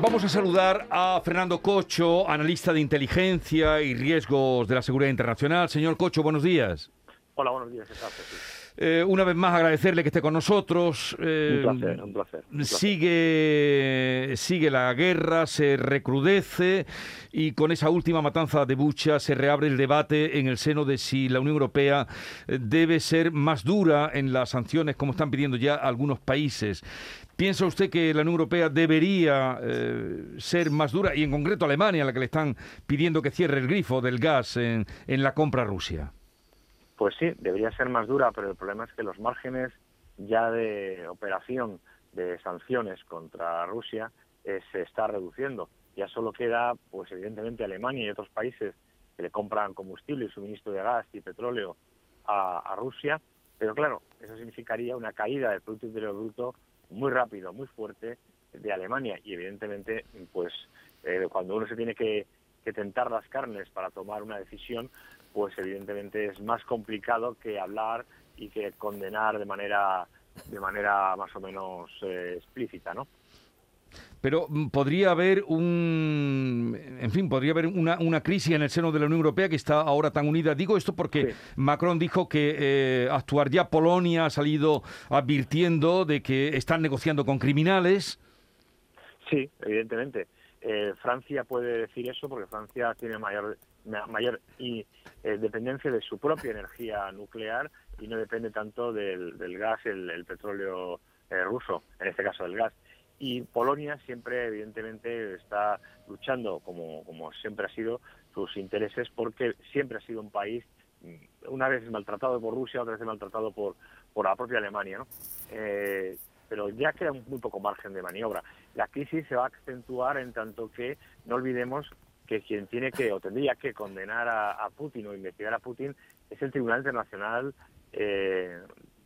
Vamos a saludar a Fernando Cocho, analista de inteligencia y riesgos de la seguridad internacional. Señor Cocho, buenos días. Hola, buenos días. ¿qué tal, eh, una vez más agradecerle que esté con nosotros. Eh, un, placer, un, placer, Sigue, sigue la guerra, se recrudece y con esa última matanza de Bucha se reabre el debate en el seno de si la Unión Europea eh, debe ser más dura en las sanciones como están pidiendo ya algunos países. ¿Piensa usted que la Unión Europea debería ser más dura y en concreto Alemania, la que le están pidiendo que cierre el grifo del gas en, en la compra a Rusia? Pues sí, debería ser más dura, pero el problema es que los márgenes ya de operación de sanciones contra Rusia eh, se está reduciendo. Ya solo queda, pues evidentemente, Alemania y otros países que le compran combustible y suministro de gas y petróleo a, Rusia, pero claro, eso significaría una caída del Producto Interior Bruto muy rápido, muy fuerte de Alemania y evidentemente, pues eh, cuando uno se tiene que tentar las carnes para tomar una decisión, pues evidentemente es más complicado que hablar y que condenar de manera de manera más o menos eh, explícita, ¿no? Pero mm, podría haber un, en fin, podría haber una, una, crisis en el seno de la Unión Europea que está ahora tan unida. Digo esto porque Macron dijo que eh, actuar ya Polonia ha salido advirtiendo de que están negociando con criminales. Sí, evidentemente. Eh, Francia puede decir eso porque Francia tiene mayor mayor y, eh, dependencia de su propia energía nuclear y no depende tanto del, gas, el, el petróleo eh, ruso, en este caso del gas. Y Polonia siempre, evidentemente, está luchando, como, como siempre ha sido, sus intereses, porque siempre ha sido un país, mm, una vez maltratado por Rusia, otra vez maltratado por, por la propia Alemania. Eh, pero ya queda muy poco margen de maniobra. La crisis se va a acentuar en tanto que no olvidemos que quien tiene que o tendría que condenar a, Putin o investigar a Putin es el Tribunal Internacional eh,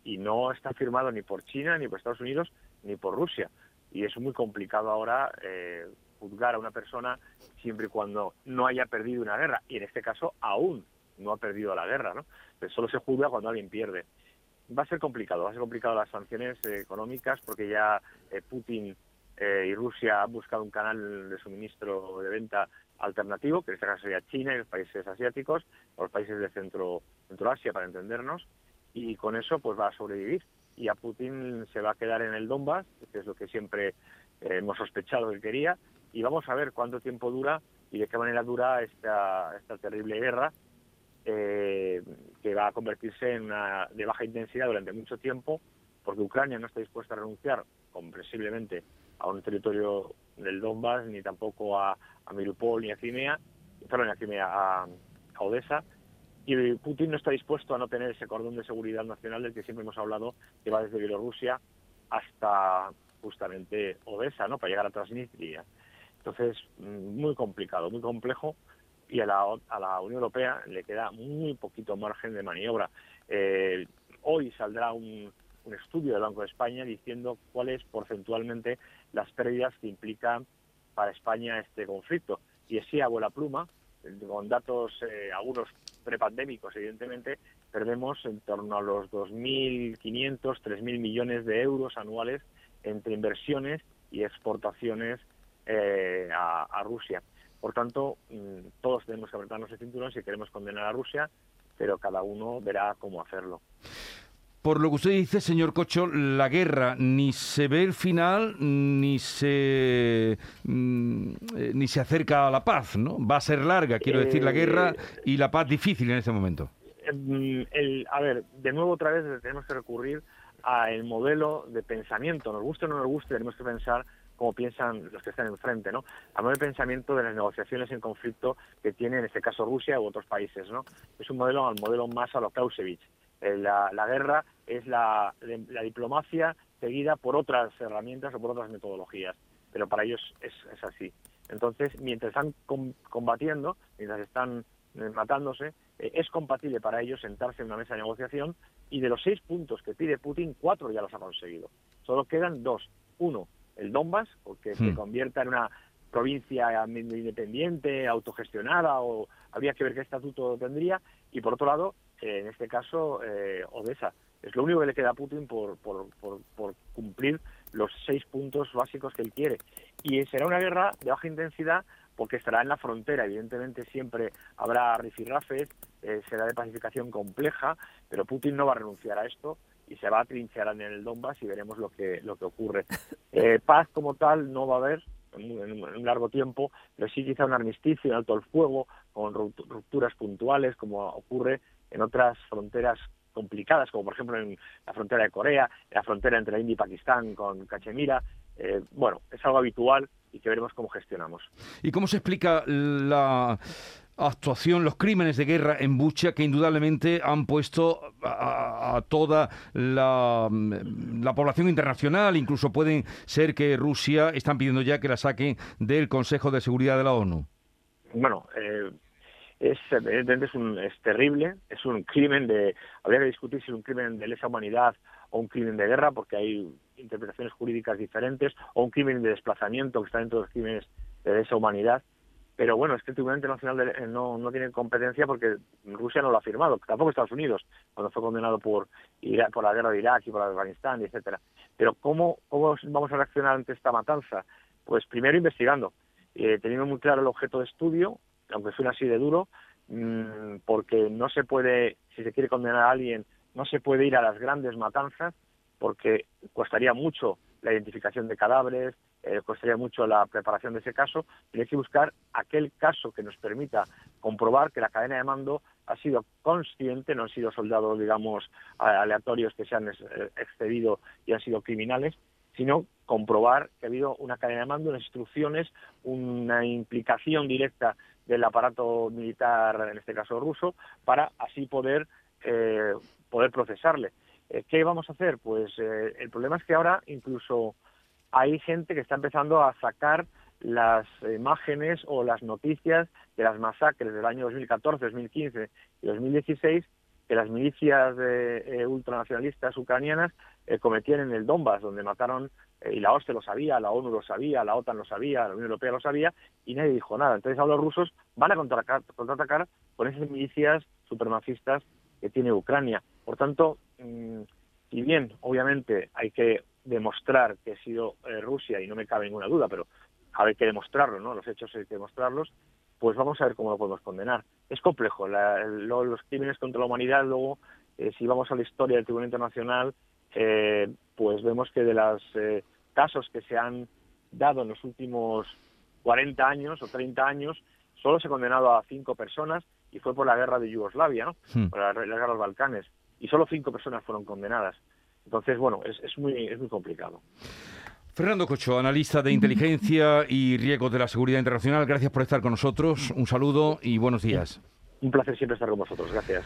y no está firmado ni por China, ni por Estados Unidos, ni por Rusia. Y es muy complicado ahora eh, juzgar a una persona siempre y cuando no haya perdido una guerra. Y en este caso aún no ha perdido la guerra, ¿no? Pero solo se juzga cuando alguien pierde. Va a ser complicado, va a ser complicado las sanciones eh, económicas porque ya Putin y Rusia han buscado un canal de suministro de venta alternativo, que en este caso sería China y los países asiáticos, o los países de Centro, Asia para entendernos, y con eso pues va a sobrevivir. Y a Putin se va a quedar en el Donbass, que es lo que siempre eh, hemos sospechado que quería, y vamos a ver cuánto tiempo dura y de qué manera dura esta, esta terrible guerra, eh, que va a convertirse en una de baja intensidad durante mucho tiempo, porque Ucrania no está dispuesta a renunciar, comprensiblemente, a un territorio del Donbass, ni tampoco a, a Mariupol ni a Crimea, perdón, a Crimea, a, Odessa, y Putin no está dispuesto a no tener ese cordón de seguridad nacional del que siempre hemos hablado, que va desde Bielorrusia hasta justamente Odessa, ¿no? Para llegar a Transnistria. Entonces, mm, muy complicado, muy complejo, y a la, a la Unión Europea le queda muy poquito margen de maniobra. Eh, hoy saldrá un, estudio del Banco de España diciendo cuáles porcentualmente las pérdidas que implica para España este conflicto. Y así a buena pluma, con datos eh, algunos prepandémicos, evidentemente, perdemos en torno a los 2.500, 3.000 millones de euros anuales entre inversiones y exportaciones eh, a, Rusia. Por tanto, mm, todos tenemos que apretarnos el cinturón si queremos condenar a Rusia, pero cada uno verá cómo hacerlo. Por lo que usted dice, señor Cocho, la guerra ni se ve el final ni se mm, eh, ni se acerca a la paz, ¿no? Va a ser larga, quiero decir, la guerra y la paz difícil en este momento. Mm, a ver, de nuevo otra vez tenemos que recurrir al modelo de pensamiento. Nos guste o no nos guste, tenemos que pensar como piensan los que están enfrente, ¿no? Al modelo de pensamiento de las negociaciones en conflicto que tiene en este caso Rusia u otros países, ¿no? Es un modelo al modelo más a lo Clausewitz eh, la, guerra es la, diplomacia seguida por otras herramientas o por otras metodologías, pero para ellos es, así. Entonces, mientras están combatiendo, mientras están eh, matándose, eh, es compatible para ellos sentarse en una mesa de negociación y de los seis puntos que pide Putin, cuatro ya los ha conseguido. Solo quedan dos. Uno, el Donbass, porque se hmm. convierta en una provincia independiente, autogestionada, o habría que ver qué estatuto tendría, y por otro lado, en este caso, eh, Odessa. Es lo único que le queda a Putin por, por, por, cumplir los seis puntos básicos que él quiere. Y será una guerra de baja intensidad porque estará en la frontera. Evidentemente siempre habrá rifirrafes, eh, será de pacificación compleja, pero Putin no va a renunciar a esto y se va a trinchear en el Donbass y veremos lo que, lo que ocurre. Eh, paz como tal no va a haber en, un largo tiempo, pero sí quizá un armisticio, un alto el fuego, con rupturas puntuales, como ocurre en otras fronteras complicadas, como por ejemplo en la frontera de Corea, en la frontera entre India y Pakistán con Cachemira. Eh, bueno, es algo habitual y que veremos cómo gestionamos. ¿Y cómo se explica la actuación, los crímenes de guerra en Bucha que indudablemente han puesto a, toda la, la, población internacional, incluso pueden ser que Rusia están pidiendo ya que la saquen del Consejo de Seguridad de la ONU. Bueno, eh, es evidentemente es, un, es terrible, es un crimen de, habría que discutir si es un crimen de lesa humanidad o un crimen de guerra, porque hay interpretaciones jurídicas diferentes, o un crimen de desplazamiento que está dentro de los crímenes de lesa humanidad. Pero bueno, es que el Tribunal Internacional eh, no, no tiene competencia porque Rusia no lo ha firmado, tampoco Estados Unidos, cuando fue condenado por, por la guerra de Irak y por Afganistán, etcétera. Pero ¿cómo, ¿cómo vamos a reaccionar ante esta matanza? Pues primero investigando, eh, teniendo muy claro el objeto de estudio, aunque suene así de duro, mmm, porque no se puede, si se quiere condenar a alguien, no se puede ir a las grandes matanzas, porque costaría mucho la identificación de cadáveres, eh, costaría mucho la preparación de ese caso, y hay que buscar aquel caso que nos permita comprobar que la cadena de mando ha sido consciente, no han sido soldados, digamos, aleatorios que se han eh, excedido y han sido criminales, sino comprobar que ha habido una cadena de mando, unas instrucciones, una implicación directa del aparato militar, en este caso ruso, para así poder, eh, poder procesarle. Eh, ¿Qué vamos a hacer? Pues eh, el problema es que ahora incluso hay gente que está empezando a sacar las imágenes o las noticias de las masacres del año 2014, 2015 y 2016 que las milicias de, ultranacionalistas ucranianas cometían en el Donbass, donde mataron eh, y la OSCE lo sabía, la ONU lo sabía, la OTAN lo sabía, la Unión Europea lo sabía, y nadie dijo nada. Entonces ahora los rusos van a contraatacar, con esas milicias supremacistas que tiene Ucrania. Por tanto, mm, si bien obviamente hay que demostrar que ha sido eh, Rusia, y no me cabe ninguna duda, pero hay que demostrarlo, ¿no? Los hechos hay que demostrarlos, pues vamos a ver cómo lo podemos condenar. Es complejo, los crímenes contra la humanidad, luego, eh, si vamos a la historia del Tribunal Internacional, eh, pues vemos que de los eh, casos que se han dado en los últimos 40 años o 30 años, solo se ha condenado a cinco personas y fue por la guerra de Yugoslavia, ¿no? Hmm. por la, guerra de los Balcanes, y solo cinco personas fueron condenadas. Entonces, bueno, es, es, muy, es muy complicado. Fernando Cocho, analista de inteligencia y riesgos de la seguridad internacional, gracias por estar con nosotros. Un saludo y buenos días. Un placer siempre estar con vosotros. Gracias.